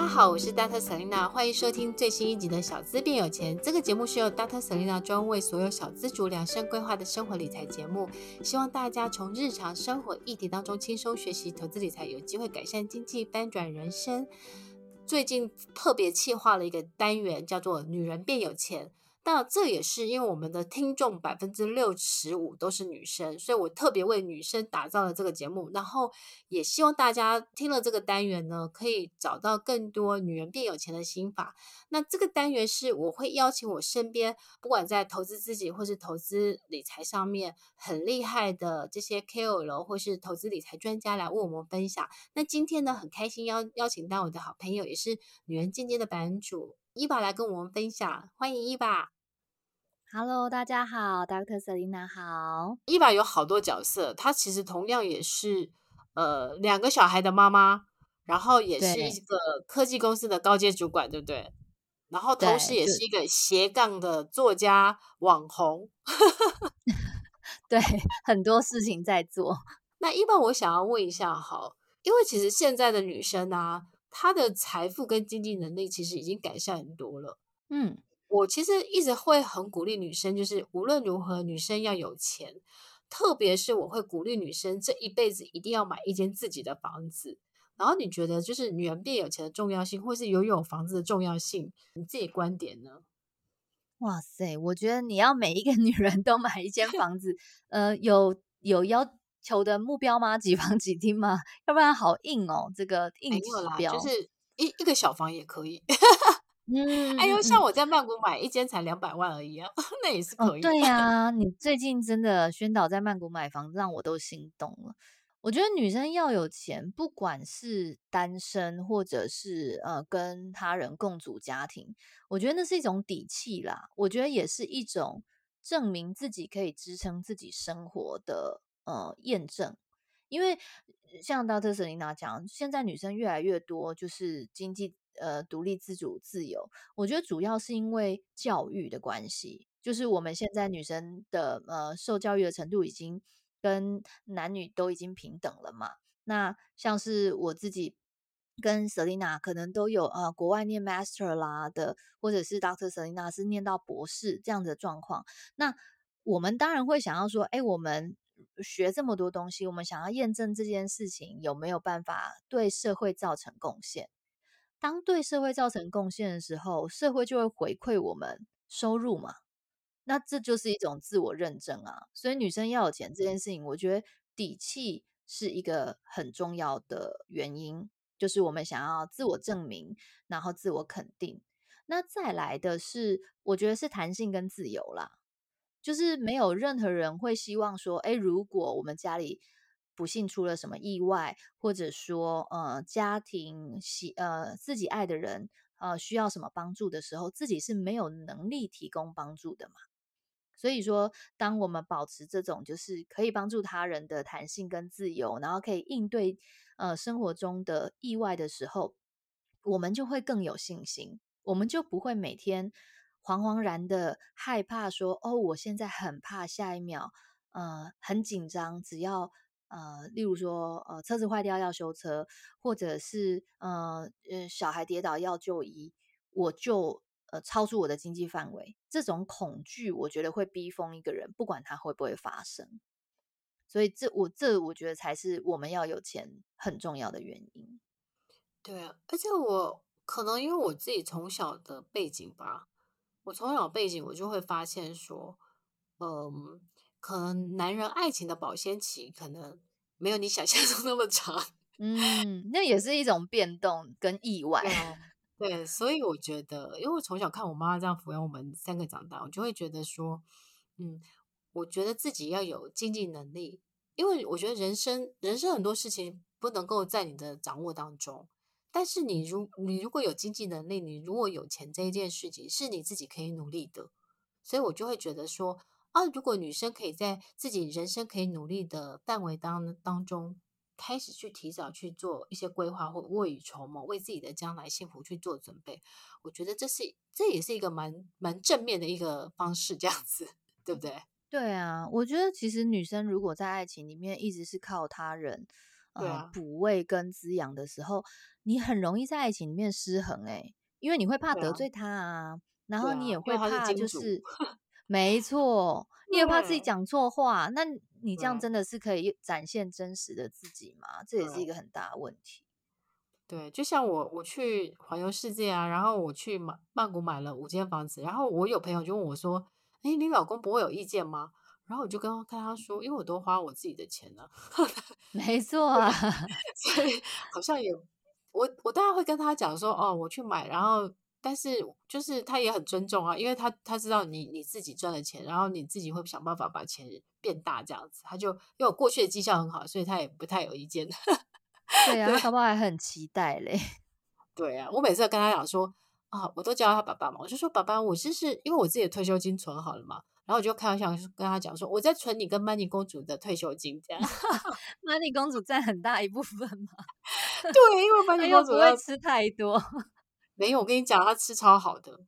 大家好，我是 Dr. Selina，欢迎收听最新一集的《小资变有钱》。这个节目是由 Dr. Selina 专为所有小资主量身规划的生活理财节目，希望大家从日常生活议题当中轻松学习投资理财，有机会改善经济，翻转人生。最近特别企划了一个单元，叫做“女人变有钱”。那这也是因为我们的听众百分之六十五都是女生，所以我特别为女生打造了这个节目。然后也希望大家听了这个单元呢，可以找到更多女人变有钱的心法。那这个单元是我会邀请我身边不管在投资自己或是投资理财上面很厉害的这些 KOL 或是投资理财专家来为我们分享。那今天呢，很开心邀邀请到我的好朋友，也是女人进阶的版主。伊爸来跟我们分享，欢迎伊爸。Hello，大家好，Dr. Selina 好。伊爸有好多角色，她其实同样也是呃两个小孩的妈妈，然后也是一个科技公司的高阶主管，对不对？然后同时也是一个斜杠的作家、网红，对，很多事情在做。那伊娃，我想要问一下，好，因为其实现在的女生啊。她的财富跟经济能力其实已经改善很多了。嗯，我其实一直会很鼓励女生，就是无论如何，女生要有钱。特别是我会鼓励女生这一辈子一定要买一间自己的房子。然后你觉得，就是女人变有钱的重要性，或是拥有房子的重要性，你自己观点呢？哇塞，我觉得你要每一个女人都买一间房子，呃，有有要。求的目标吗？几房几厅吗？要不然好硬哦，这个硬指标就是一一个小房也可以。嗯，哎呦，像我在曼谷买一间才两百万而已啊，那也是可以。哦、对呀、啊，你最近真的宣导在曼谷买房，让我都心动了。我觉得女生要有钱，不管是单身或者是呃跟他人共组家庭，我觉得那是一种底气啦。我觉得也是一种证明自己可以支撑自己生活的。呃，验证，因为像 Dr. Selena 讲，现在女生越来越多，就是经济呃独立自主自由。我觉得主要是因为教育的关系，就是我们现在女生的呃受教育的程度已经跟男女都已经平等了嘛。那像是我自己跟 Selena 可能都有呃国外念 Master 啦的，或者是 Dr. Selena 是念到博士这样的状况。那我们当然会想要说，哎，我们。学这么多东西，我们想要验证这件事情有没有办法对社会造成贡献。当对社会造成贡献的时候，社会就会回馈我们收入嘛。那这就是一种自我认证啊。所以女生要有钱这件事情，我觉得底气是一个很重要的原因，就是我们想要自我证明，然后自我肯定。那再来的是，我觉得是弹性跟自由啦。就是没有任何人会希望说，哎，如果我们家里不幸出了什么意外，或者说，呃，家庭喜呃自己爱的人呃需要什么帮助的时候，自己是没有能力提供帮助的嘛。所以说，当我们保持这种就是可以帮助他人的弹性跟自由，然后可以应对呃生活中的意外的时候，我们就会更有信心，我们就不会每天。惶惶然的害怕说：“哦，我现在很怕下一秒，呃，很紧张。只要呃，例如说，呃，车子坏掉要修车，或者是呃呃小孩跌倒要就医，我就呃超出我的经济范围。这种恐惧，我觉得会逼疯一个人，不管他会不会发生。所以这，这我这我觉得才是我们要有钱很重要的原因。对啊，而且我可能因为我自己从小的背景吧。”我从小背景，我就会发现说，嗯，可能男人爱情的保鲜期可能没有你想象中那么长。嗯，那也是一种变动跟意外。对，对，所以我觉得，因为我从小看我妈妈这样抚养我们三个长大，我就会觉得说，嗯，我觉得自己要有经济能力，因为我觉得人生人生很多事情不能够在你的掌握当中。但是你如你如果有经济能力，你如果有钱这一件事情是你自己可以努力的，所以我就会觉得说啊，如果女生可以在自己人生可以努力的范围当当中，开始去提早去做一些规划或未雨绸缪，为自己的将来幸福去做准备，我觉得这是这也是一个蛮蛮正面的一个方式，这样子对不对？对啊，我觉得其实女生如果在爱情里面一直是靠他人。呃补位跟滋养的时候，你很容易在爱情里面失衡哎、欸，因为你会怕得罪他啊，啊然后你也会怕就是，是没错，你也怕自己讲错话，那你这样真的是可以展现真实的自己吗？这也是一个很大的问题。对，就像我我去环游世界啊，然后我去曼曼谷买了五间房子，然后我有朋友就问我说：“哎，你老公不会有意见吗？”然后我就跟跟他说：“因为我都花我自己的钱呢。”没错啊，所以好像也我我当然会跟他讲说：“哦，我去买。”然后但是就是他也很尊重啊，因为他他知道你你自己赚的钱，然后你自己会想办法把钱变大这样子，他就因为我过去的绩效很好，所以他也不太有意见。对 啊，他宝宝还很期待嘞。对啊，我每次跟他讲说啊，我都叫他爸爸嘛，我就说爸爸，我就是因为我自己的退休金存好了嘛，然后我就开玩笑跟他讲说，我在存你跟曼妮公主的退休金这样。曼妮公主占很大一部分嘛。对，因为曼妮公主不会吃太多。没有，我跟你讲，她吃超好的，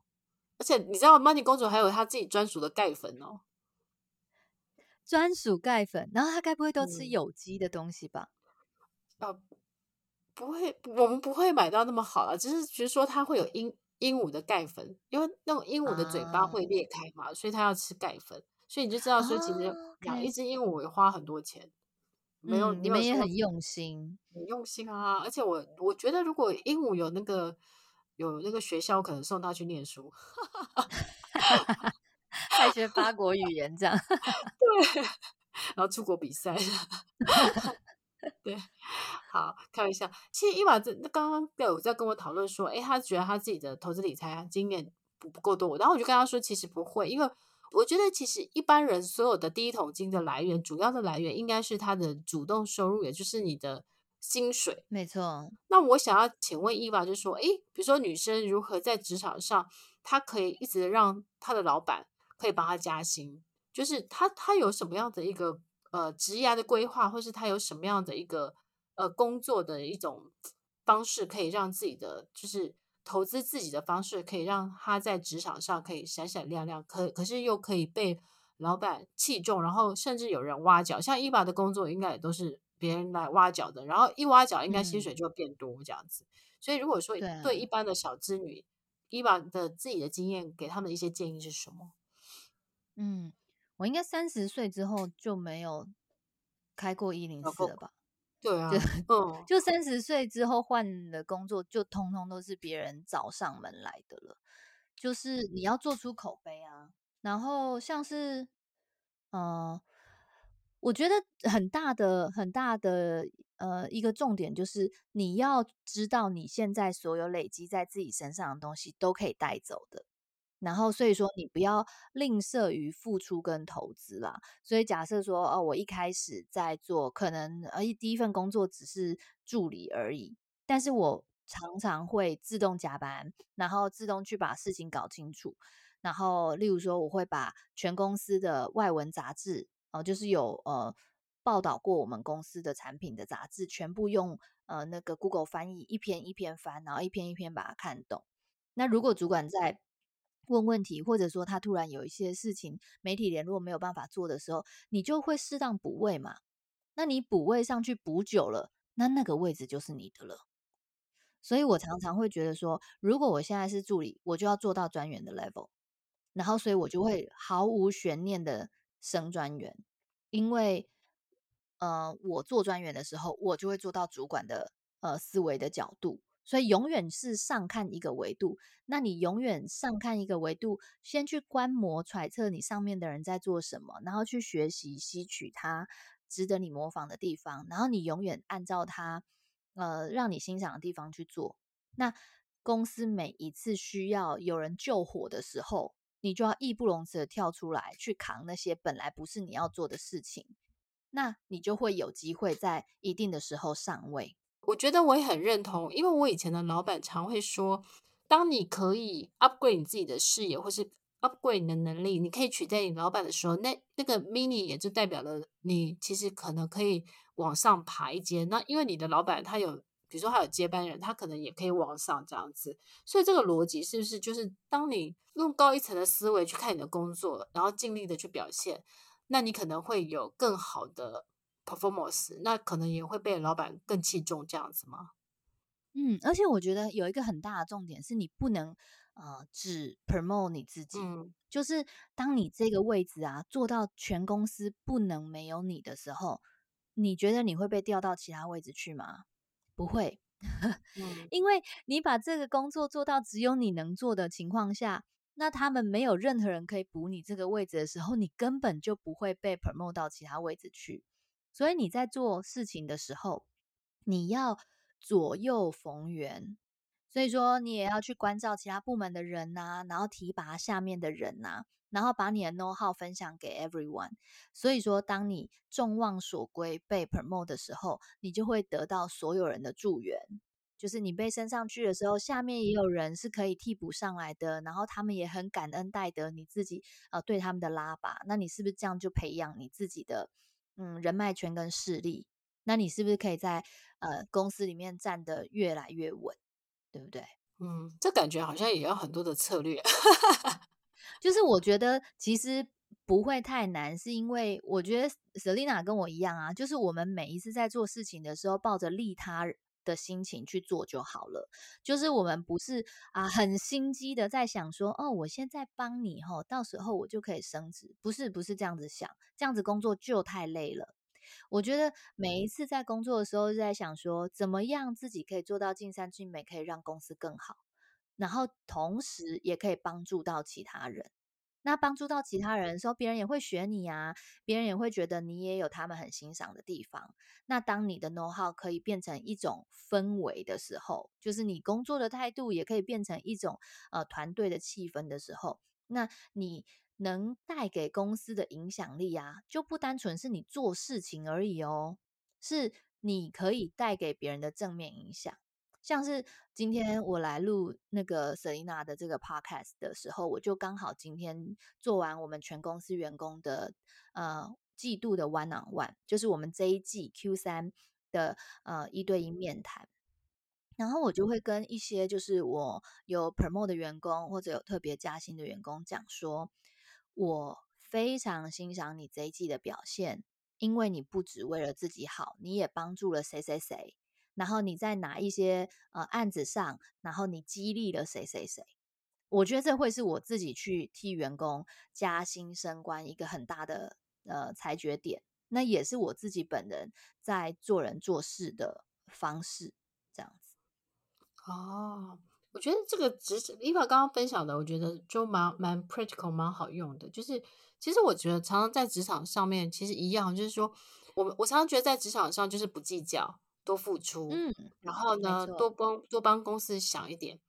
而且你知道曼妮公主还有她自己专属的钙粉哦。专属钙粉，然后她该不会都吃有机的东西吧？啊、嗯。不会，我们不会买到那么好啊，只是只是说它会有鹦鹦鹉的钙粉，因为那种鹦鹉的嘴巴会裂开嘛，啊、所以它要吃钙粉，所以你就知道说，其实养一只鹦鹉也花很多钱。啊 okay、没有，你们也很用心，很用心啊！而且我我觉得，如果鹦鹉有那个有那个学校，可能送他去念书，还学八国语言这样，对，然后出国比赛。对，好，开玩笑。其实伊娃这刚刚有在跟我讨论说，哎，他觉得他自己的投资理财经验不不够多。然后我就跟他说，其实不会，因为我觉得其实一般人所有的第一桶金的来源，主要的来源应该是他的主动收入，也就是你的薪水。没错。那我想要请问伊娃，就是说，哎，比如说女生如何在职场上，她可以一直让她的老板可以帮她加薪，就是她她有什么样的一个？呃，职业的规划，或是他有什么样的一个呃工作的一种方式，可以让自己的就是投资自己的方式，可以让他在职场上可以闪闪亮亮，可可是又可以被老板器重，然后甚至有人挖角。像伊娃的工作，应该也都是别人来挖角的，然后一挖角，应该薪水就会变多这样子。嗯、所以如果说对一般的小资女，伊娃的自己的经验，给他们的一些建议是什么？嗯。我应该三十岁之后就没有开过一零四了吧？对啊，就 就三十岁之后换的工作，就通通都是别人找上门来的了。就是你要做出口碑啊，然后像是，嗯、呃，我觉得很大的很大的呃一个重点就是你要知道你现在所有累积在自己身上的东西都可以带走的。然后，所以说你不要吝啬于付出跟投资啦。所以假设说，哦，我一开始在做，可能呃第一份工作只是助理而已，但是我常常会自动加班，然后自动去把事情搞清楚。然后，例如说，我会把全公司的外文杂志，哦、就是有呃报道过我们公司的产品的杂志，全部用呃那个 Google 翻译一篇一篇翻，然后一篇一篇把它看懂。那如果主管在问问题，或者说他突然有一些事情，媒体联络没有办法做的时候，你就会适当补位嘛。那你补位上去补久了，那那个位置就是你的了。所以我常常会觉得说，如果我现在是助理，我就要做到专员的 level，然后所以我就会毫无悬念的升专员，因为呃，我做专员的时候，我就会做到主管的呃思维的角度。所以永远是上看一个维度，那你永远上看一个维度，先去观摩揣测你上面的人在做什么，然后去学习吸取他值得你模仿的地方，然后你永远按照他呃让你欣赏的地方去做。那公司每一次需要有人救火的时候，你就要义不容辞的跳出来去扛那些本来不是你要做的事情，那你就会有机会在一定的时候上位。我觉得我也很认同，因为我以前的老板常会说，当你可以 upgrade 你自己的视野，或是 upgrade 你的能力，你可以取代你老板的时候，那那个 mini 也就代表了你其实可能可以往上爬一阶。那因为你的老板他有，比如说他有接班人，他可能也可以往上这样子。所以这个逻辑是不是就是当你用高一层的思维去看你的工作，然后尽力的去表现，那你可能会有更好的 performance，那可能也会被老板更器重这样子吗？嗯，而且我觉得有一个很大的重点是你不能呃只 promote 你自己，嗯，就是当你这个位置啊做到全公司不能没有你的时候，你觉得你会被调到其他位置去吗？不会，嗯，因为你把这个工作做到只有你能做的情况下，那他们没有任何人可以补你这个位置的时候，你根本就不会被 promote 到其他位置去。所以你在做事情的时候，你要左右逢源。所以说，你也要去关照其他部门的人呐，然后提拔下面的人呐，然后把你的 know how 分享给 everyone。所以说，当你众望所归被 promote 的时候，你就会得到所有人的助援。就是你被升上去的时候，下面也有人是可以替补上来的，然后他们也很感恩戴德你自己呃对他们的拉拔。那你是不是这样就培养你自己的？嗯，人脉圈跟势力，那你是不是可以在呃公司里面站得越来越稳，对不对？嗯，这感觉好像也要很多的策略。就是我觉得其实不会太难，是因为我觉得 Selina 跟我一样啊，就是我们每一次在做事情的时候，抱着利他的心情去做就好了，就是我们不是啊很心机的在想说，哦，我现在帮你吼，到时候我就可以升职，不是不是这样子想，这样子工作就太累了。我觉得每一次在工作的时候，就在想说，怎么样自己可以做到尽善尽美，可以让公司更好，然后同时也可以帮助到其他人。那帮助到其他人的时候，别人也会学你啊，别人也会觉得你也有他们很欣赏的地方。那当你的 know how 可以变成一种氛围的时候，就是你工作的态度也可以变成一种呃团队的气氛的时候，那你能带给公司的影响力啊，就不单纯是你做事情而已哦，是你可以带给别人的正面影响。像是今天我来录那个 Selina 的这个 podcast 的时候，我就刚好今天做完我们全公司员工的呃季度的 one on one，就是我们这一季 Q 三的呃一对一面谈，然后我就会跟一些就是我有 promote 的员工或者有特别加薪的员工讲说，我非常欣赏你这一季的表现，因为你不只为了自己好，你也帮助了谁谁谁。然后你在哪一些呃案子上，然后你激励了谁谁谁？我觉得这会是我自己去替员工加薪升官一个很大的呃裁决点。那也是我自己本人在做人做事的方式，这样子。哦，我觉得这个职场，Eva 刚刚分享的，我觉得就蛮蛮 practical，蛮好用的。就是其实我觉得常常在职场上面，其实一样，就是说我们我常常觉得在职场上就是不计较。多付出，嗯，然后呢，多帮多帮公司想一点，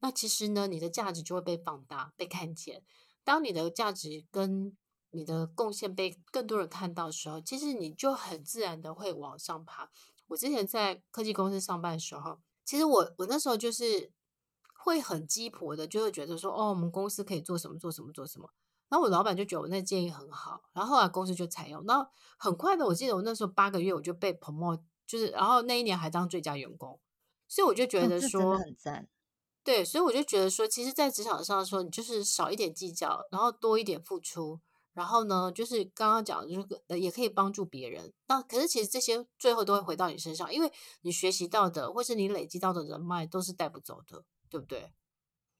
那其实呢，你的价值就会被放大、被看见。当你的价值跟你的贡献被更多人看到的时候，其实你就很自然的会往上爬。我之前在科技公司上班的时候，其实我我那时候就是会很鸡婆的，就会觉得说，哦，我们公司可以做什么做什么做什么。然后我老板就觉得我那建议很好，然后后来公司就采用。那很快的，我记得我那时候八个月我就被 promote。就是，然后那一年还当最佳员工，所以我就觉得说，嗯、很赞。对，所以我就觉得说，其实，在职场上说，你就是少一点计较，然后多一点付出，然后呢，就是刚刚讲的，就是也可以帮助别人。那可是其实这些最后都会回到你身上，因为你学习到的，或是你累积到的人脉都是带不走的，对不对？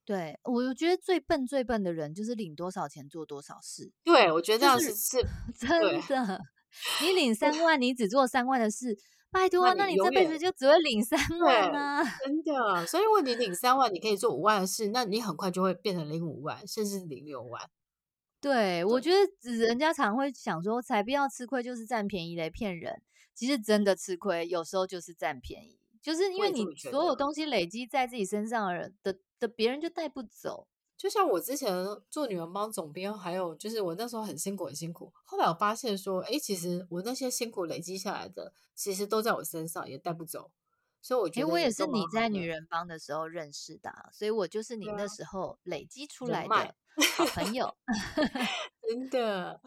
对，我觉得最笨最笨的人就是领多少钱做多少事。对，我觉得这样是、就是、是 真的。你领 三万，你只做三万的事。拜托啊，那你这辈子就只会领三万啊！真的，所以如果你领三万，你可以做五万的事，那你很快就会变成领五万，甚至领六万。对，对我觉得人家常会想说，才不要吃亏就是占便宜来骗人。其实真的吃亏，有时候就是占便宜，就是因为你所有东西累积在自己身上的人的的别人就带不走。就像我之前做女人帮总编，还有就是我那时候很辛苦很辛苦，后来我发现说，哎，其实我那些辛苦累积下来的，其实都在我身上，也带不走。所以我觉得，我也是你在女人帮的时候认识的，所以我就是你那时候累积出来的好朋友，真的。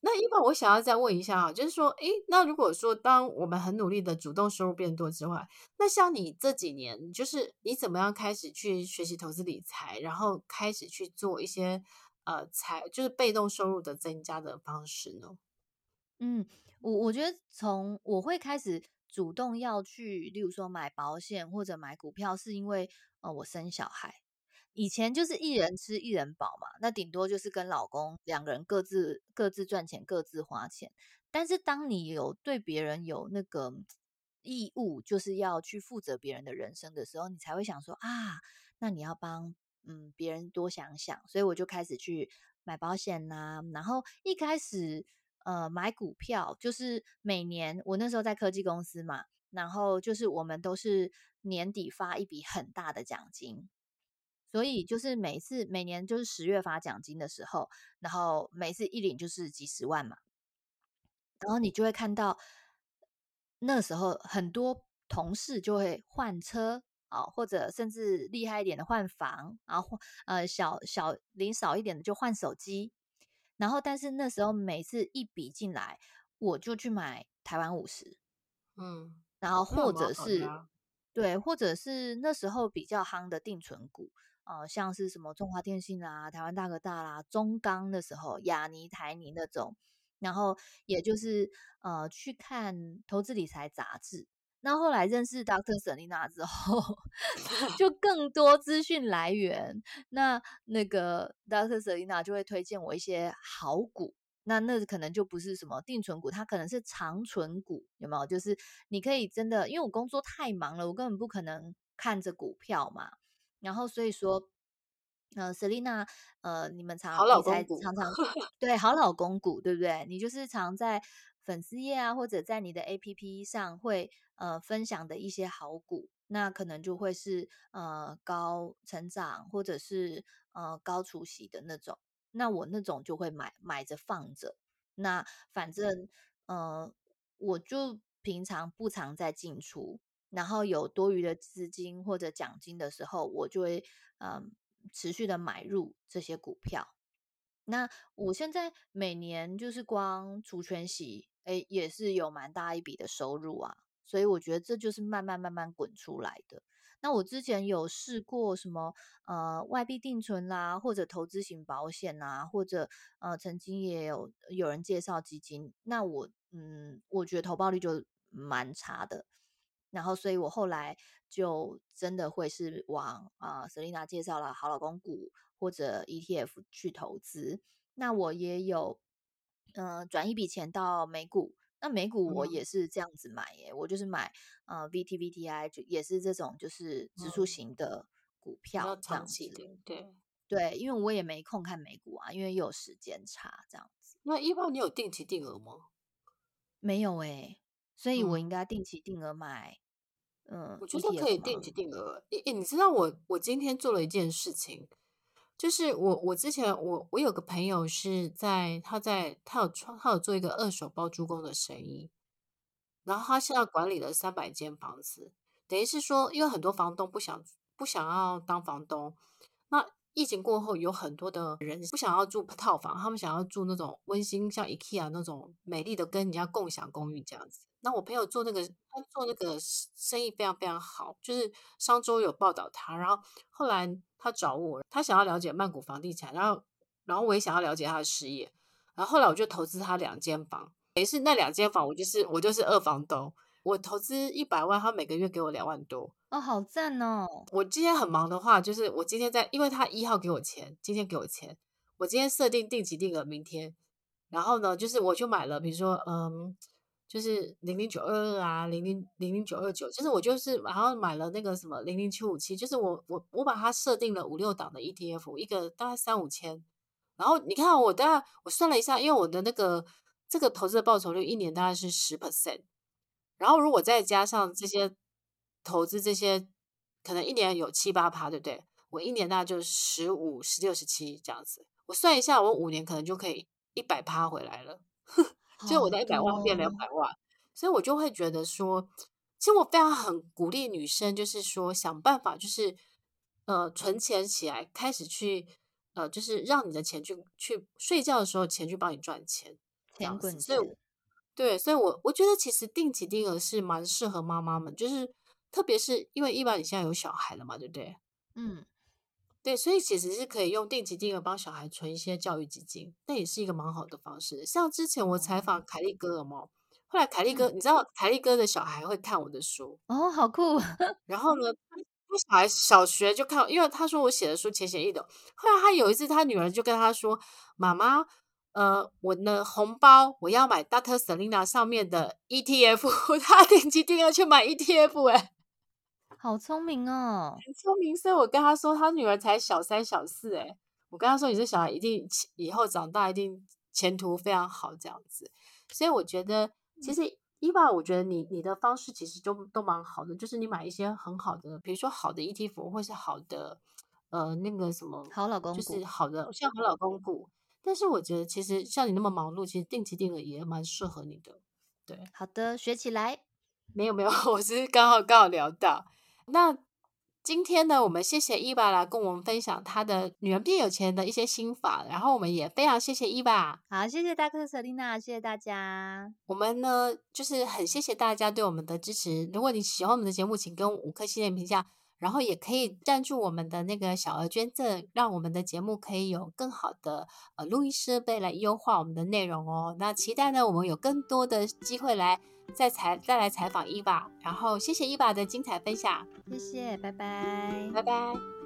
那一般我想要再问一下啊，就是说，诶，那如果说当我们很努力的主动收入变多之外，那像你这几年，就是你怎么样开始去学习投资理财，然后开始去做一些呃财，就是被动收入的增加的方式呢？嗯，我我觉得从我会开始主动要去，例如说买保险或者买股票，是因为呃我生小孩。以前就是一人吃一人饱嘛，那顶多就是跟老公两个人各自各自赚钱，各自花钱。但是当你有对别人有那个义务，就是要去负责别人的人生的时候，你才会想说啊，那你要帮嗯别人多想想。所以我就开始去买保险啦，然后一开始呃买股票，就是每年我那时候在科技公司嘛，然后就是我们都是年底发一笔很大的奖金。所以就是每次每年就是十月发奖金的时候，然后每次一领就是几十万嘛，然后你就会看到那时候很多同事就会换车啊，或者甚至厉害一点的换房，然后呃小小领少一点的就换手机，然后但是那时候每次一笔进来，我就去买台湾五十，嗯，然后或者是对，或者是那时候比较夯的定存股。呃，像是什么中华电信啦、台湾大哥大啦、中钢的时候、亚尼、台泥那种，然后也就是呃去看投资理财杂志。那后来认识 Dr. Selina 之后，就 更多资讯来源。那那个 Dr. Selina 就会推荐我一些好股。那那可能就不是什么定存股，它可能是长存股，有没有？就是你可以真的，因为我工作太忙了，我根本不可能看着股票嘛。然后所以说，呃，Selina，呃，你们常你才常常 对好老公股，对不对？你就是常在粉丝页啊，或者在你的 APP 上会呃分享的一些好股，那可能就会是呃高成长或者是呃高除息的那种。那我那种就会买买着放着。那反正呃，我就平常不常在进出。然后有多余的资金或者奖金的时候，我就会嗯持续的买入这些股票。那我现在每年就是光除权息，诶，也是有蛮大一笔的收入啊。所以我觉得这就是慢慢慢慢滚出来的。那我之前有试过什么呃外币定存啦，或者投资型保险啊，或者呃曾经也有有人介绍基金，那我嗯我觉得投报率就蛮差的。然后，所以我后来就真的会是往啊、呃，Selina 介绍了好老公股或者 ETF 去投资。那我也有嗯、呃、转一笔钱到美股，那美股我也是这样子买耶，嗯、我就是买呃 VTVTI，就也是这种就是指数型的股票，这样子。嗯、对对，因为我也没空看美股啊，因为又有时间差这样子。那一般你有定期定额吗？没有诶，所以我应该定期定额买。嗯嗯，我觉得可以定期定额。诶诶，你知道我我今天做了一件事情，就是我我之前我我有个朋友是在他在他有创他有做一个二手包租公的生意，然后他现在管理了三百间房子，等于是说，因为很多房东不想不想要当房东，那。疫情过后，有很多的人不想要住套房，他们想要住那种温馨，像 IKEA 那种美丽的跟人家共享公寓这样子。那我朋友做那个，他做那个生意非常非常好，就是上周有报道他，然后后来他找我，他想要了解曼谷房地产，然后然后我也想要了解他的事业，然后后来我就投资他两间房，也是那两间房，我就是我就是二房东。我投资一百万，他每个月给我两万多哦，好赞哦！我今天很忙的话，就是我今天在，因为他一号给我钱，今天给我钱，我今天设定定期定额，明天，然后呢，就是我就买了，比如说，嗯，就是零零九二二啊，零零零零九二九，就是我就是然后买了那个什么零零七五七，就是我我我把它设定了五六档的 ETF，一个大概三五千，然后你看我大概我算了一下，因为我的那个这个投资的报酬率一年大概是十 percent。然后，如果再加上这些投资，这些可能一年有七八趴，对不对？我一年大概就十五、十六、十七这样子。我算一下，我五年可能就可以一百趴回来了，就我的一百万变两百万。所以我就会觉得说，其实我非常很鼓励女生，就是说想办法，就是呃存钱起来，开始去呃，就是让你的钱去去睡觉的时候，钱去帮你赚钱，钱滚钱。对，所以，我我觉得其实定期定额是蛮适合妈妈们，就是特别是因为一般你现在有小孩了嘛，对不对？嗯，对，所以其实是可以用定期定额帮小孩存一些教育基金，那也是一个蛮好的方式。像之前我采访凯利哥了嘛，后来凯利哥，嗯、你知道凯利哥的小孩会看我的书哦，好酷。然后呢，他小孩小学就看，因为他说我写的书浅显易懂。后来他有一次，他女儿就跟他说：“妈妈，呃，我的红包我要买 Dr. Selina 上面的 ETF，他 定期定额去买 ETF，哎。”好聪明哦，很聪明。所以我跟他说，他女儿才小三、小四，哎，我跟他说，你这小孩一定以后长大一定前途非常好，这样子。所以我觉得，其实伊娃，我觉得你你的方式其实都都蛮好的，就是你买一些很好的，比如说好的 ETF 或是好的呃那个什么好老公，就是好的像好老公股。但是我觉得，其实像你那么忙碌，其实定期定额也蛮适合你的。对，好的，学起来。没有没有，我是刚好刚好聊到。那今天呢，我们谢谢伊娃来跟我们分享她的女人变有钱的一些心法，然后我们也非常谢谢伊娃。好，谢谢 Dr. Selena，谢谢大家。我们呢，就是很谢谢大家对我们的支持。如果你喜欢我们的节目，请跟五颗星的评价，然后也可以赞助我们的那个小额捐赠，让我们的节目可以有更好的呃录音设备来优化我们的内容哦。那期待呢，我们有更多的机会来。再采再来采访伊娃，然后谢谢伊娃的精彩分享，谢谢，拜拜，拜拜。